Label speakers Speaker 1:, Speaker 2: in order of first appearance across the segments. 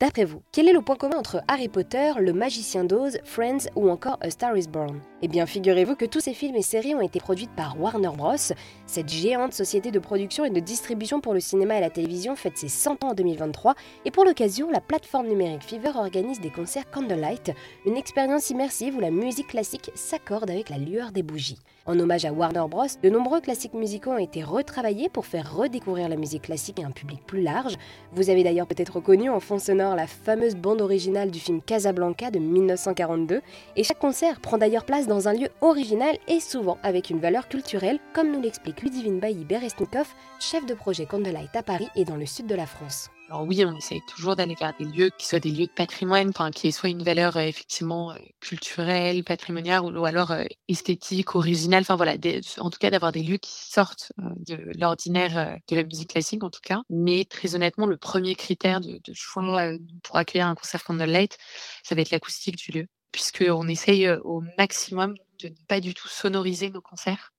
Speaker 1: D'après vous, quel est le point commun entre Harry Potter, Le Magicien d'Oz, Friends ou encore A Star is Born? Eh bien, figurez-vous que tous ces films et séries ont été produits par Warner Bros., cette géante société de production et de distribution pour le cinéma et la télévision fête ses 100 ans en 2023, et pour l'occasion, la plateforme numérique Fever organise des concerts Candlelight, une expérience immersive où la musique classique s'accorde avec la lueur des bougies. En hommage à Warner Bros., de nombreux classiques musicaux ont été retravaillés pour faire redécouvrir la musique classique à un public plus large. Vous avez d'ailleurs peut-être reconnu en fond sonore la fameuse bande originale du film Casablanca de 1942, et chaque concert prend d'ailleurs place dans un lieu original et souvent avec une valeur culturelle, comme nous l'explique Ludivine Bailly Beresnikov, chef de projet Candlelight à Paris et dans le sud de la France.
Speaker 2: Alors oui, on essaye toujours d'aller vers des lieux qui soient des lieux de patrimoine, enfin qui aient soit une valeur effectivement culturelle, patrimoniale ou, alors esthétique, originale. Enfin voilà, en tout cas d'avoir des lieux qui sortent de l'ordinaire de la musique classique en tout cas. Mais très honnêtement, le premier critère de, choix pour accueillir un concert Candlelight, ça va être l'acoustique du lieu, puisqu'on essaye au maximum de ne pas du tout sonoriser nos concerts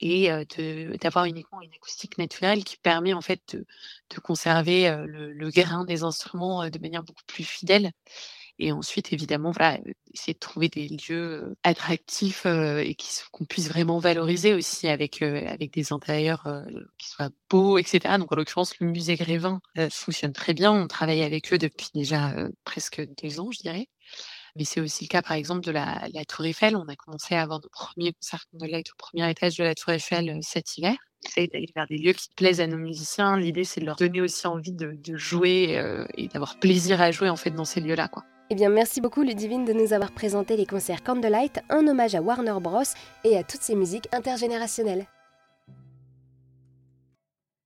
Speaker 2: et d'avoir uniquement une acoustique naturelle qui permet en fait de, conserver le, grain des instruments de manière beaucoup plus fidèle. Et ensuite, évidemment, voilà, essayer de trouver des lieux attractifs et qu'on puisse vraiment valoriser aussi avec, avec des intérieurs qui soient beaux, etc. Donc, en l'occurrence, le musée Grévin fonctionne très bien. On travaille avec eux depuis déjà presque deux ans, je dirais. Mais c'est aussi le cas, par exemple, de la, Tour Eiffel. On a commencé à avoir nos premiers concerts Candlelight au premier étage de la Tour Eiffel euh, cet hiver. C'est d'aller vers des lieux qui plaisent à nos musiciens. L'idée, c'est de leur donner aussi envie de, jouer euh, et d'avoir plaisir à jouer en fait dans ces lieux-là, quoi.
Speaker 1: Eh bien, merci beaucoup Ludivine de nous avoir présenté les concerts Candlelight, un hommage à Warner Bros. et à toutes ces musiques intergénérationnelles.